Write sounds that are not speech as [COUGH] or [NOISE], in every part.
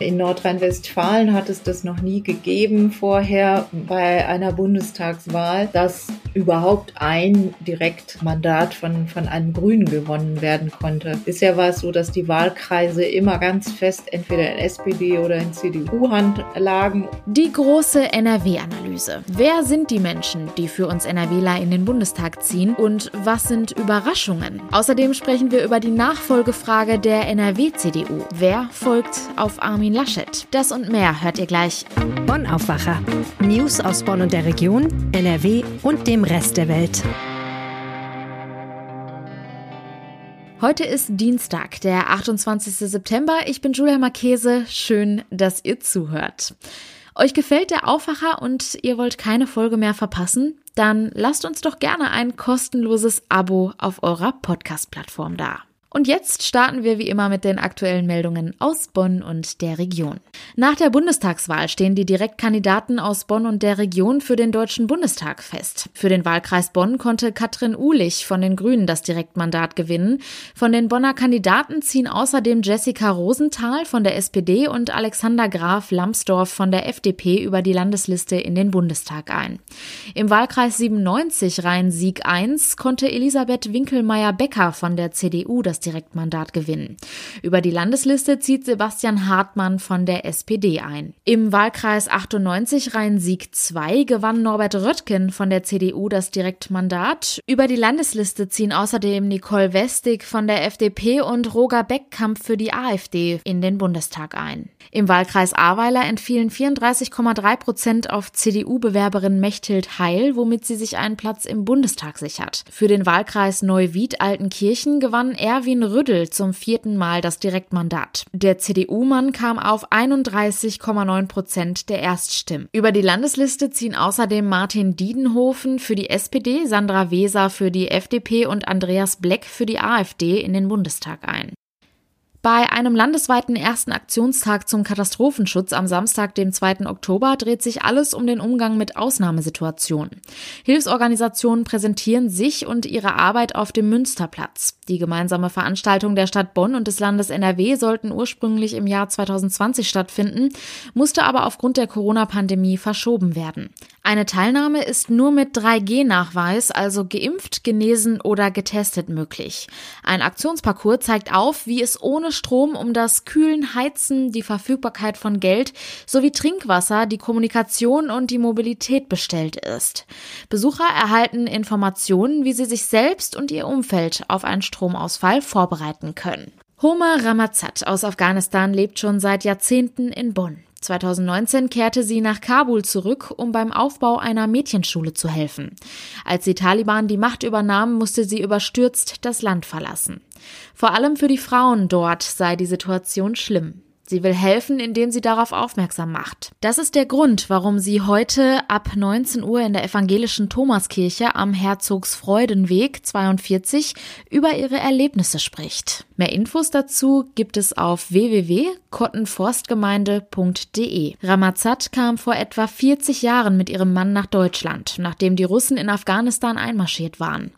In Nordrhein-Westfalen hat es das noch nie gegeben vorher bei einer Bundestagswahl, dass überhaupt ein Direktmandat von, von einem Grünen gewonnen werden konnte. Bisher war es so, dass die Wahlkreise immer ganz fest entweder in SPD oder in CDU-Hand lagen. Die große NRW-Analyse. Wer sind die Menschen, die für uns NRWler in den Bundestag ziehen und was sind Überraschungen? Außerdem sprechen wir über die Nachfolgefrage der NRW-CDU. Wer folgt auf Armin Laschet? Das und mehr hört ihr gleich. Bonn Aufwacher. News aus Bonn und der Region, NRW und dem Rest der Welt. Heute ist Dienstag, der 28. September. Ich bin Julia Marchese. Schön, dass ihr zuhört. Euch gefällt der Aufwacher und ihr wollt keine Folge mehr verpassen? Dann lasst uns doch gerne ein kostenloses Abo auf eurer Podcast-Plattform da. Und jetzt starten wir wie immer mit den aktuellen Meldungen aus Bonn und der Region. Nach der Bundestagswahl stehen die Direktkandidaten aus Bonn und der Region für den Deutschen Bundestag fest. Für den Wahlkreis Bonn konnte Katrin Uhlich von den Grünen das Direktmandat gewinnen. Von den Bonner Kandidaten ziehen außerdem Jessica Rosenthal von der SPD und Alexander Graf Lambsdorff von der FDP über die Landesliste in den Bundestag ein. Im Wahlkreis 97 Rhein-Sieg 1 konnte Elisabeth Winkelmeier-Becker von der CDU das Direktmandat gewinnen. Über die Landesliste zieht Sebastian Hartmann von der SPD ein. Im Wahlkreis 98 Rhein-Sieg 2 gewann Norbert Röttgen von der CDU das Direktmandat. Über die Landesliste ziehen außerdem Nicole Westig von der FDP und Roger Beckkamp für die AfD in den Bundestag ein. Im Wahlkreis Ahrweiler entfielen 34,3 Prozent auf CDU-Bewerberin Mechthild Heil, womit sie sich einen Platz im Bundestag sichert. Für den Wahlkreis Neuwied-Altenkirchen gewann Erwin Rüddel zum vierten Mal das Direktmandat. Der CDU-Mann kam auf 31,9 Prozent der Erststimmen. Über die Landesliste ziehen außerdem Martin Diedenhofen für die SPD, Sandra Weser für die FDP und Andreas Bleck für die AfD in den Bundestag ein. Bei einem landesweiten ersten Aktionstag zum Katastrophenschutz am Samstag, dem 2. Oktober, dreht sich alles um den Umgang mit Ausnahmesituationen. Hilfsorganisationen präsentieren sich und ihre Arbeit auf dem Münsterplatz. Die gemeinsame Veranstaltung der Stadt Bonn und des Landes NRW sollten ursprünglich im Jahr 2020 stattfinden, musste aber aufgrund der Corona-Pandemie verschoben werden. Eine Teilnahme ist nur mit 3G-Nachweis, also geimpft, genesen oder getestet möglich. Ein Aktionsparcours zeigt auf, wie es ohne Strom um das Kühlen, Heizen, die Verfügbarkeit von Geld sowie Trinkwasser, die Kommunikation und die Mobilität bestellt ist. Besucher erhalten Informationen, wie sie sich selbst und ihr Umfeld auf einen Stromausfall vorbereiten können. Homa Ramazat aus Afghanistan lebt schon seit Jahrzehnten in Bonn. 2019 kehrte sie nach Kabul zurück, um beim Aufbau einer Mädchenschule zu helfen. Als die Taliban die Macht übernahmen, musste sie überstürzt das Land verlassen. Vor allem für die Frauen dort sei die Situation schlimm. Sie will helfen, indem sie darauf aufmerksam macht. Das ist der Grund, warum sie heute ab 19 Uhr in der evangelischen Thomaskirche am Herzogsfreudenweg 42 über ihre Erlebnisse spricht. Mehr Infos dazu gibt es auf www.kottenforstgemeinde.de. Ramazat kam vor etwa 40 Jahren mit ihrem Mann nach Deutschland, nachdem die Russen in Afghanistan einmarschiert waren.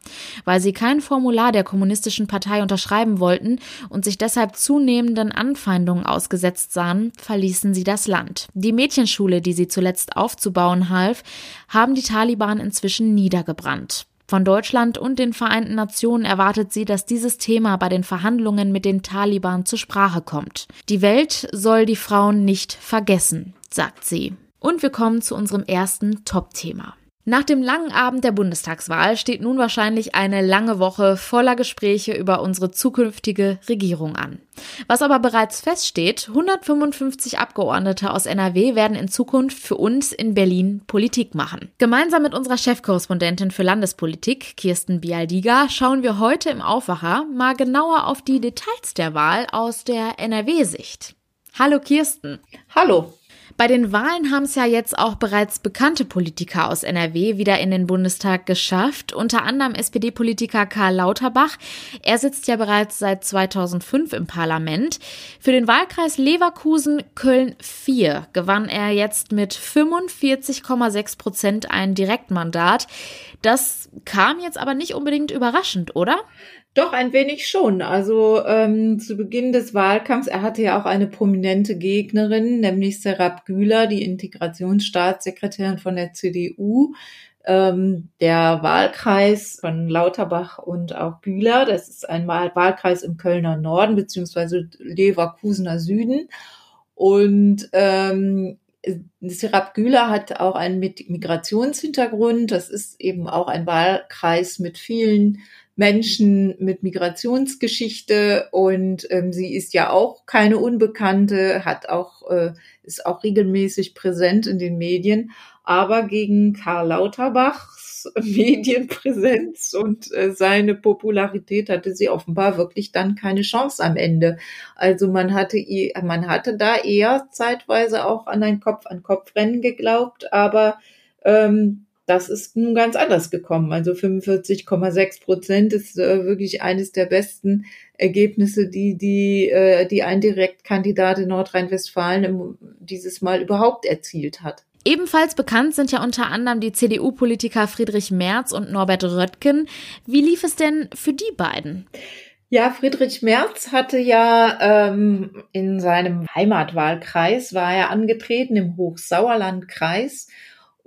Weil sie kein Formular der kommunistischen Partei unterschreiben wollten und sich deshalb zunehmenden Anfeindungen ausgesetzt sahen, verließen sie das Land. Die Mädchenschule, die sie zuletzt aufzubauen half, haben die Taliban inzwischen niedergebrannt. Von Deutschland und den Vereinten Nationen erwartet sie, dass dieses Thema bei den Verhandlungen mit den Taliban zur Sprache kommt. Die Welt soll die Frauen nicht vergessen, sagt sie. Und wir kommen zu unserem ersten Top-Thema. Nach dem langen Abend der Bundestagswahl steht nun wahrscheinlich eine lange Woche voller Gespräche über unsere zukünftige Regierung an. Was aber bereits feststeht, 155 Abgeordnete aus NRW werden in Zukunft für uns in Berlin Politik machen. Gemeinsam mit unserer Chefkorrespondentin für Landespolitik, Kirsten Bialdiga, schauen wir heute im Aufwacher mal genauer auf die Details der Wahl aus der NRW-Sicht. Hallo Kirsten. Hallo. Bei den Wahlen haben es ja jetzt auch bereits bekannte Politiker aus NRW wieder in den Bundestag geschafft, unter anderem SPD-Politiker Karl Lauterbach. Er sitzt ja bereits seit 2005 im Parlament. Für den Wahlkreis Leverkusen Köln 4 gewann er jetzt mit 45,6 Prozent ein Direktmandat. Das kam jetzt aber nicht unbedingt überraschend, oder? Doch, ein wenig schon. Also ähm, zu Beginn des Wahlkampfs, er hatte ja auch eine prominente Gegnerin, nämlich Serap Güler, die Integrationsstaatssekretärin von der CDU. Ähm, der Wahlkreis von Lauterbach und auch Güler, das ist ein Wahlkreis im Kölner Norden beziehungsweise Leverkusener Süden. Und ähm, Serap Güler hat auch einen Migrationshintergrund. Das ist eben auch ein Wahlkreis mit vielen Menschen mit Migrationsgeschichte und ähm, sie ist ja auch keine Unbekannte, hat auch äh, ist auch regelmäßig präsent in den Medien, aber gegen Karl Lauterbachs [LAUGHS] Medienpräsenz und äh, seine Popularität hatte sie offenbar wirklich dann keine Chance am Ende. Also man hatte man hatte da eher zeitweise auch an ein Kopf an Kopf Rennen geglaubt, aber ähm, das ist nun ganz anders gekommen. Also 45,6 Prozent ist äh, wirklich eines der besten Ergebnisse, die die, äh, die ein Direktkandidat in Nordrhein-Westfalen dieses Mal überhaupt erzielt hat. Ebenfalls bekannt sind ja unter anderem die CDU-Politiker Friedrich Merz und Norbert Röttgen. Wie lief es denn für die beiden? Ja, Friedrich Merz hatte ja ähm, in seinem Heimatwahlkreis, war er angetreten im Hochsauerlandkreis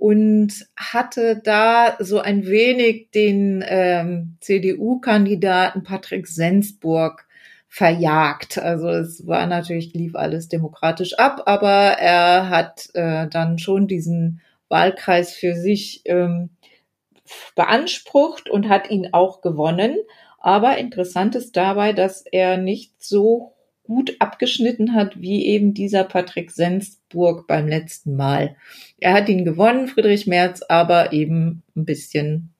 und hatte da so ein wenig den ähm, CDU-Kandidaten Patrick Sensburg verjagt. Also es war natürlich, lief alles demokratisch ab, aber er hat äh, dann schon diesen Wahlkreis für sich ähm, beansprucht und hat ihn auch gewonnen. Aber interessant ist dabei, dass er nicht so gut abgeschnitten hat, wie eben dieser Patrick Sensburg beim letzten Mal. Er hat ihn gewonnen, Friedrich Merz, aber eben ein bisschen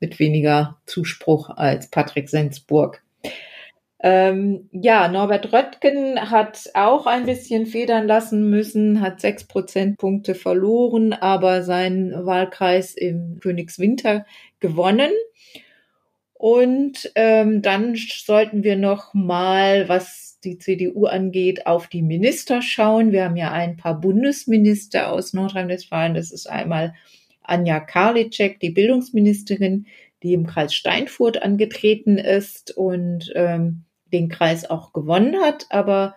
mit weniger Zuspruch als Patrick Sensburg. Ähm, ja, Norbert Röttgen hat auch ein bisschen federn lassen müssen, hat sechs Prozentpunkte verloren, aber seinen Wahlkreis im Königswinter gewonnen. Und ähm, dann sollten wir noch mal, was die CDU angeht, auf die Minister schauen. Wir haben ja ein paar Bundesminister aus Nordrhein-Westfalen. Das ist einmal Anja Karliczek, die Bildungsministerin, die im Kreis Steinfurt angetreten ist und ähm, den Kreis auch gewonnen hat, aber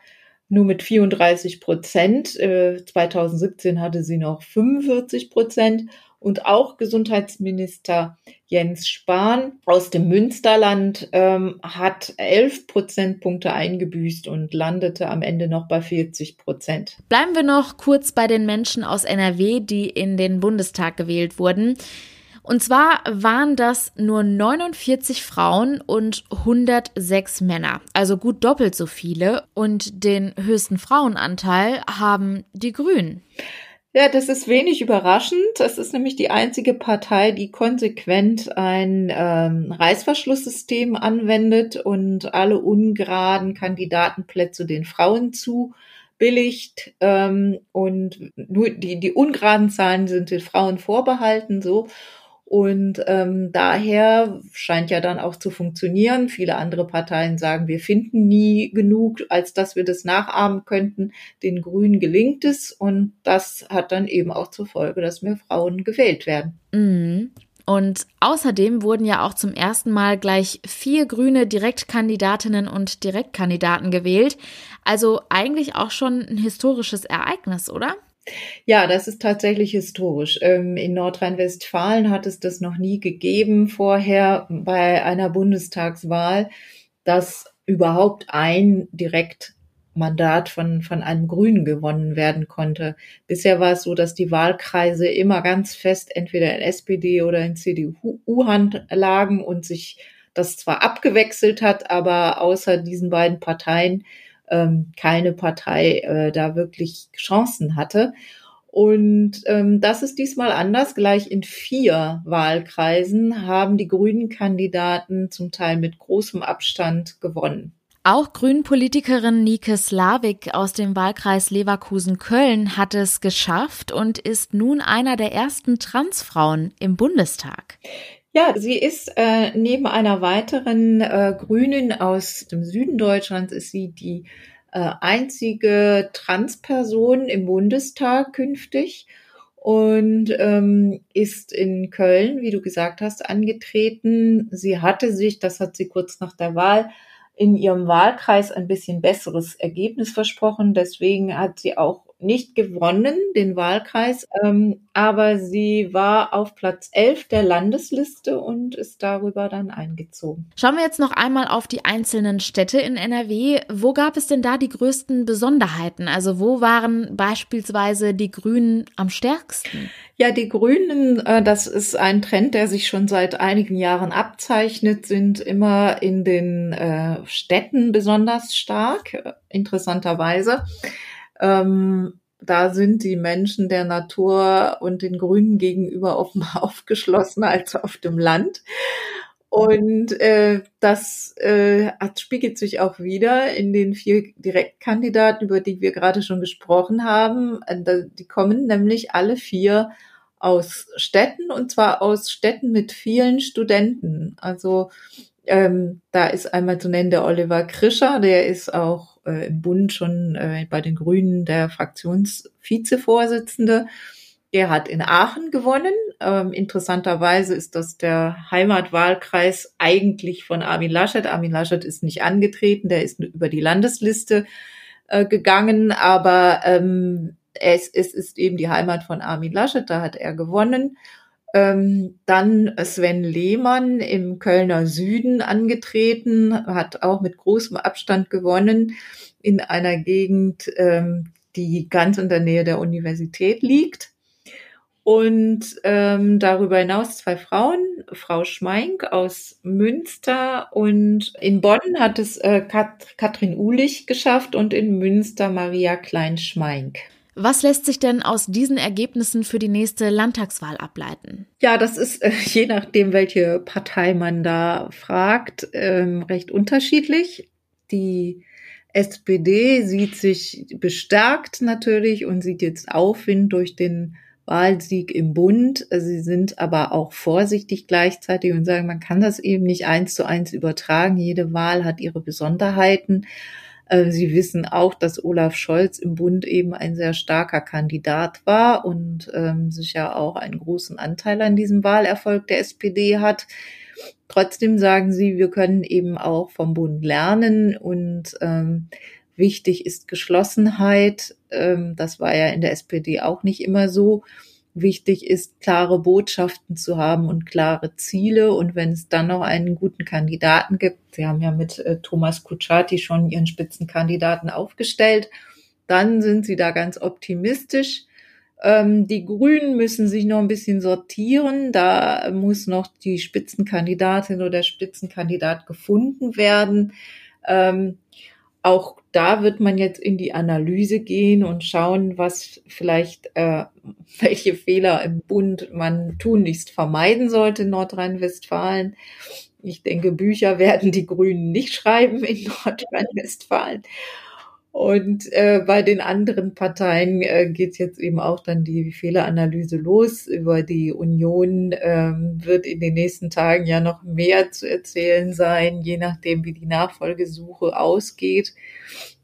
nur mit 34 Prozent. Äh, 2017 hatte sie noch 45 Prozent und auch Gesundheitsminister Jens Spahn aus dem Münsterland ähm, hat elf Prozentpunkte eingebüßt und landete am Ende noch bei 40 Prozent. Bleiben wir noch kurz bei den Menschen aus NRW, die in den Bundestag gewählt wurden. Und zwar waren das nur 49 Frauen und 106 Männer, also gut doppelt so viele. Und den höchsten Frauenanteil haben die Grünen. Ja, das ist wenig überraschend. Das ist nämlich die einzige Partei, die konsequent ein ähm, Reißverschlusssystem anwendet und alle ungeraden Kandidatenplätze den Frauen zubilligt. Ähm, und nur die, die ungeraden Zahlen sind den Frauen vorbehalten, so. Und ähm, daher scheint ja dann auch zu funktionieren. Viele andere Parteien sagen, wir finden nie genug, als dass wir das nachahmen könnten. Den Grünen gelingt es und das hat dann eben auch zur Folge, dass mehr Frauen gewählt werden. Mhm. Und außerdem wurden ja auch zum ersten Mal gleich vier grüne Direktkandidatinnen und Direktkandidaten gewählt. Also eigentlich auch schon ein historisches Ereignis, oder? Ja, das ist tatsächlich historisch. Ähm, in Nordrhein-Westfalen hat es das noch nie gegeben vorher bei einer Bundestagswahl, dass überhaupt ein Direktmandat von, von einem Grünen gewonnen werden konnte. Bisher war es so, dass die Wahlkreise immer ganz fest entweder in SPD oder in CDU-Hand lagen und sich das zwar abgewechselt hat, aber außer diesen beiden Parteien ähm, keine Partei äh, da wirklich Chancen hatte. Und ähm, das ist diesmal anders. Gleich in vier Wahlkreisen haben die grünen Kandidaten zum Teil mit großem Abstand gewonnen. Auch Grünpolitikerin Nike Slavik aus dem Wahlkreis Leverkusen-Köln hat es geschafft und ist nun einer der ersten Transfrauen im Bundestag. Ja, sie ist äh, neben einer weiteren äh, Grünen aus dem Süden Deutschlands ist sie die äh, einzige Transperson im Bundestag künftig und ähm, ist in Köln, wie du gesagt hast, angetreten. Sie hatte sich, das hat sie kurz nach der Wahl in ihrem Wahlkreis ein bisschen besseres Ergebnis versprochen. Deswegen hat sie auch nicht gewonnen, den Wahlkreis, ähm, aber sie war auf Platz 11 der Landesliste und ist darüber dann eingezogen. Schauen wir jetzt noch einmal auf die einzelnen Städte in NRW. Wo gab es denn da die größten Besonderheiten? Also wo waren beispielsweise die Grünen am stärksten? Ja, die Grünen, äh, das ist ein Trend, der sich schon seit einigen Jahren abzeichnet, sind immer in den äh, Städten besonders stark, äh, interessanterweise. Ähm, da sind die Menschen der Natur und den Grünen gegenüber offenbar [LAUGHS] aufgeschlossener als auf dem Land. Und äh, das äh, spiegelt sich auch wieder in den vier Direktkandidaten, über die wir gerade schon gesprochen haben. Äh, die kommen nämlich alle vier aus Städten und zwar aus Städten mit vielen Studenten. Also ähm, da ist einmal zu nennen der Oliver Krischer, der ist auch äh, im Bund schon äh, bei den Grünen der Fraktionsvizevorsitzende. Er hat in Aachen gewonnen. Ähm, interessanterweise ist das der Heimatwahlkreis eigentlich von Armin Laschet. Armin Laschet ist nicht angetreten, der ist über die Landesliste äh, gegangen, aber ähm, es, es ist eben die Heimat von Armin Laschet, da hat er gewonnen. Ähm, dann Sven Lehmann im Kölner Süden angetreten, hat auch mit großem Abstand gewonnen in einer Gegend, ähm, die ganz in der Nähe der Universität liegt. Und ähm, darüber hinaus zwei Frauen, Frau Schmeink aus Münster und in Bonn hat es äh, Kat Katrin Ulich geschafft und in Münster Maria Klein-Schmeink. Was lässt sich denn aus diesen Ergebnissen für die nächste Landtagswahl ableiten? Ja, das ist äh, [LAUGHS] je nachdem, welche Partei man da fragt, ähm, recht unterschiedlich. Die SPD sieht sich bestärkt natürlich und sieht jetzt Aufwind durch den Wahlsieg im Bund. Sie sind aber auch vorsichtig gleichzeitig und sagen, man kann das eben nicht eins zu eins übertragen. Jede Wahl hat ihre Besonderheiten. Äh, sie wissen auch, dass Olaf Scholz im Bund eben ein sehr starker Kandidat war und ähm, sicher auch einen großen Anteil an diesem Wahlerfolg der SPD hat. Trotzdem sagen sie, wir können eben auch vom Bund lernen und ähm, Wichtig ist Geschlossenheit. Ähm, das war ja in der SPD auch nicht immer so. Wichtig ist, klare Botschaften zu haben und klare Ziele. Und wenn es dann noch einen guten Kandidaten gibt, Sie haben ja mit äh, Thomas Kutschaty schon Ihren Spitzenkandidaten aufgestellt, dann sind Sie da ganz optimistisch. Ähm, die Grünen müssen sich noch ein bisschen sortieren. Da muss noch die Spitzenkandidatin oder der Spitzenkandidat gefunden werden. Ähm, auch da wird man jetzt in die Analyse gehen und schauen, was vielleicht, äh, [LAUGHS] welche Fehler im Bund man tunlichst vermeiden sollte in Nordrhein-Westfalen. Ich denke, Bücher [LAUGHS] werden die Grünen nicht schreiben in [LAUGHS] Nordrhein-Westfalen. Und äh, bei den anderen Parteien äh, geht jetzt eben auch dann die Fehleranalyse los. Über die Union ähm, wird in den nächsten Tagen ja noch mehr zu erzählen sein, je nachdem, wie die Nachfolgesuche ausgeht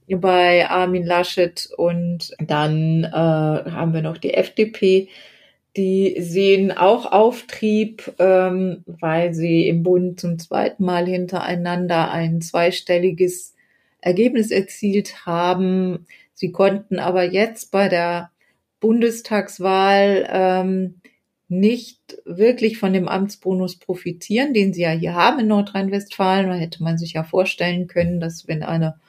bei Armin Laschet. Und dann äh, haben wir noch die FDP. Die sehen auch Auftrieb, ähm, weil sie im Bund zum zweiten Mal hintereinander ein zweistelliges Ergebnis erzielt haben. Sie konnten aber jetzt bei der Bundestagswahl ähm, nicht wirklich von dem Amtsbonus profitieren, den sie ja hier haben in Nordrhein-Westfalen. Da hätte man sich ja vorstellen können, dass wenn eine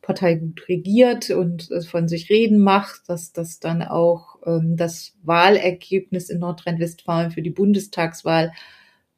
Partei gut regiert und von sich reden macht, dass das dann auch ähm, das Wahlergebnis in Nordrhein-Westfalen für die Bundestagswahl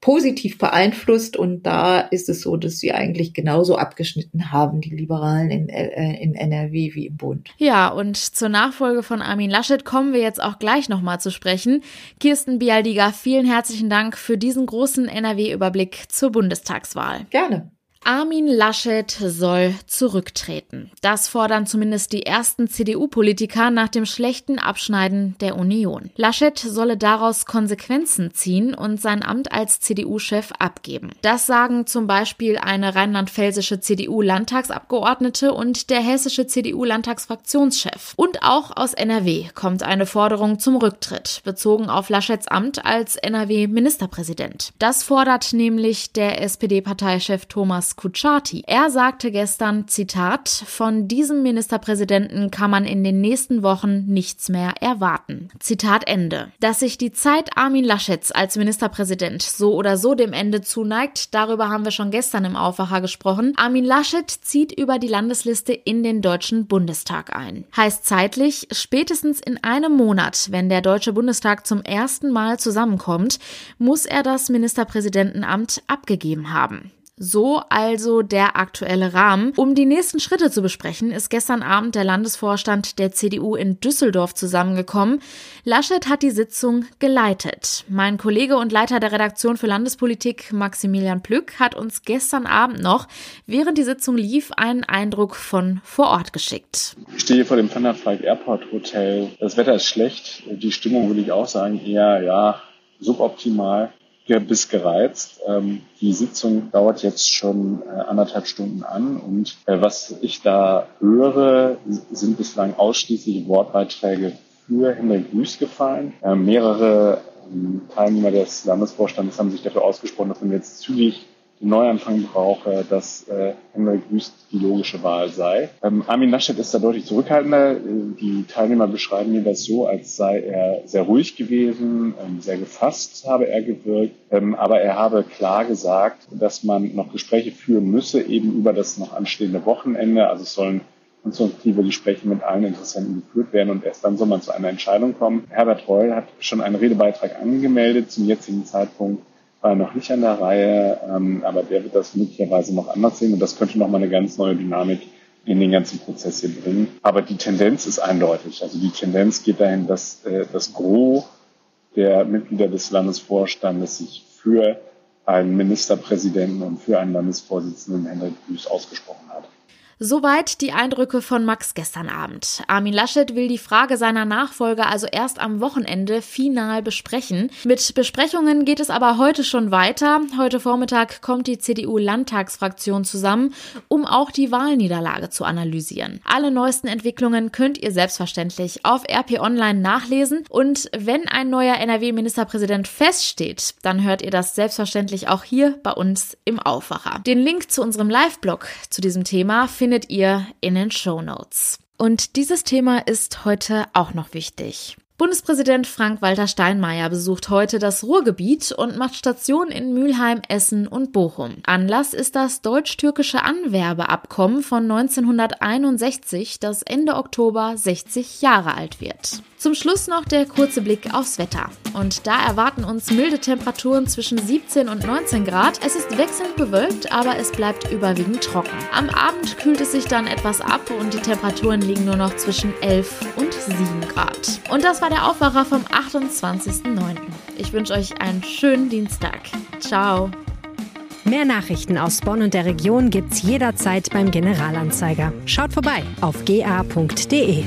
positiv beeinflusst. Und da ist es so, dass sie eigentlich genauso abgeschnitten haben, die Liberalen in, äh, in NRW wie im Bund. Ja, und zur Nachfolge von Armin Laschet kommen wir jetzt auch gleich nochmal zu sprechen. Kirsten Bialdiga, vielen herzlichen Dank für diesen großen NRW-Überblick zur Bundestagswahl. Gerne. Armin Laschet soll zurücktreten. Das fordern zumindest die ersten CDU-Politiker nach dem schlechten Abschneiden der Union. Laschet solle daraus Konsequenzen ziehen und sein Amt als CDU-Chef abgeben. Das sagen zum Beispiel eine rheinland-pfälzische CDU-Landtagsabgeordnete und der hessische CDU-Landtagsfraktionschef. Und auch aus NRW kommt eine Forderung zum Rücktritt, bezogen auf Laschets Amt als NRW-Ministerpräsident. Das fordert nämlich der SPD-Parteichef Thomas Kutschaty. Er sagte gestern, Zitat, von diesem Ministerpräsidenten kann man in den nächsten Wochen nichts mehr erwarten. Zitat Ende. Dass sich die Zeit Armin Laschets als Ministerpräsident so oder so dem Ende zuneigt, darüber haben wir schon gestern im Aufwacher gesprochen. Armin Laschet zieht über die Landesliste in den Deutschen Bundestag ein. Heißt zeitlich, spätestens in einem Monat, wenn der Deutsche Bundestag zum ersten Mal zusammenkommt, muss er das Ministerpräsidentenamt abgegeben haben. So also der aktuelle Rahmen. Um die nächsten Schritte zu besprechen, ist gestern Abend der Landesvorstand der CDU in Düsseldorf zusammengekommen. Laschet hat die Sitzung geleitet. Mein Kollege und Leiter der Redaktion für Landespolitik, Maximilian Plück, hat uns gestern Abend noch, während die Sitzung lief, einen Eindruck von vor Ort geschickt. Ich stehe vor dem Van der Valk Airport Hotel. Das Wetter ist schlecht. Die Stimmung würde ich auch sagen eher, ja, suboptimal bis gereizt. Ähm, die Sitzung dauert jetzt schon äh, anderthalb Stunden an und äh, was ich da höre, sind bislang ausschließlich Wortbeiträge für Henrik Wüst gefallen. Äh, mehrere ähm, Teilnehmer des Landesvorstandes haben sich dafür ausgesprochen, dass man jetzt zügig Neuanfang brauche, dass äh, Henrik Wüst die logische Wahl sei. Ähm, Armin Laschet ist da deutlich zurückhaltender. Die Teilnehmer beschreiben mir das so, als sei er sehr ruhig gewesen, ähm, sehr gefasst habe er gewirkt, ähm, aber er habe klar gesagt, dass man noch Gespräche führen müsse, eben über das noch anstehende Wochenende. Also es sollen konstruktive Gespräche mit allen Interessenten geführt werden und erst dann soll man zu einer Entscheidung kommen. Herbert Reul hat schon einen Redebeitrag angemeldet. Zum jetzigen Zeitpunkt war noch nicht an der Reihe, ähm, aber der wird das möglicherweise noch anders sehen und das könnte nochmal eine ganz neue Dynamik in den ganzen Prozess hier bringen. Aber die Tendenz ist eindeutig. Also die Tendenz geht dahin, dass äh, das Gros der Mitglieder des Landesvorstandes sich für einen Ministerpräsidenten und für einen Landesvorsitzenden Henrik Büß ausgesprochen hat. Soweit die Eindrücke von Max gestern Abend. Armin Laschet will die Frage seiner Nachfolger also erst am Wochenende final besprechen. Mit Besprechungen geht es aber heute schon weiter. Heute Vormittag kommt die CDU-Landtagsfraktion zusammen, um auch die Wahlniederlage zu analysieren. Alle neuesten Entwicklungen könnt ihr selbstverständlich auf RP Online nachlesen. Und wenn ein neuer NRW-Ministerpräsident feststeht, dann hört ihr das selbstverständlich auch hier bei uns im Aufwacher. Den Link zu unserem Live-Blog zu diesem Thema findet findet ihr in den Show Notes. Und dieses Thema ist heute auch noch wichtig. Bundespräsident Frank-Walter Steinmeier besucht heute das Ruhrgebiet und macht Station in Mülheim, Essen und Bochum. Anlass ist das deutsch-türkische Anwerbeabkommen von 1961, das Ende Oktober 60 Jahre alt wird. Zum Schluss noch der kurze Blick aufs Wetter. Und da erwarten uns milde Temperaturen zwischen 17 und 19 Grad. Es ist wechselnd bewölkt, aber es bleibt überwiegend trocken. Am Abend kühlt es sich dann etwas ab und die Temperaturen liegen nur noch zwischen 11 und 7 Grad. Und das war der Aufwacher vom 28.09. Ich wünsche euch einen schönen Dienstag. Ciao. Mehr Nachrichten aus Bonn und der Region gibt's jederzeit beim Generalanzeiger. Schaut vorbei auf ga.de.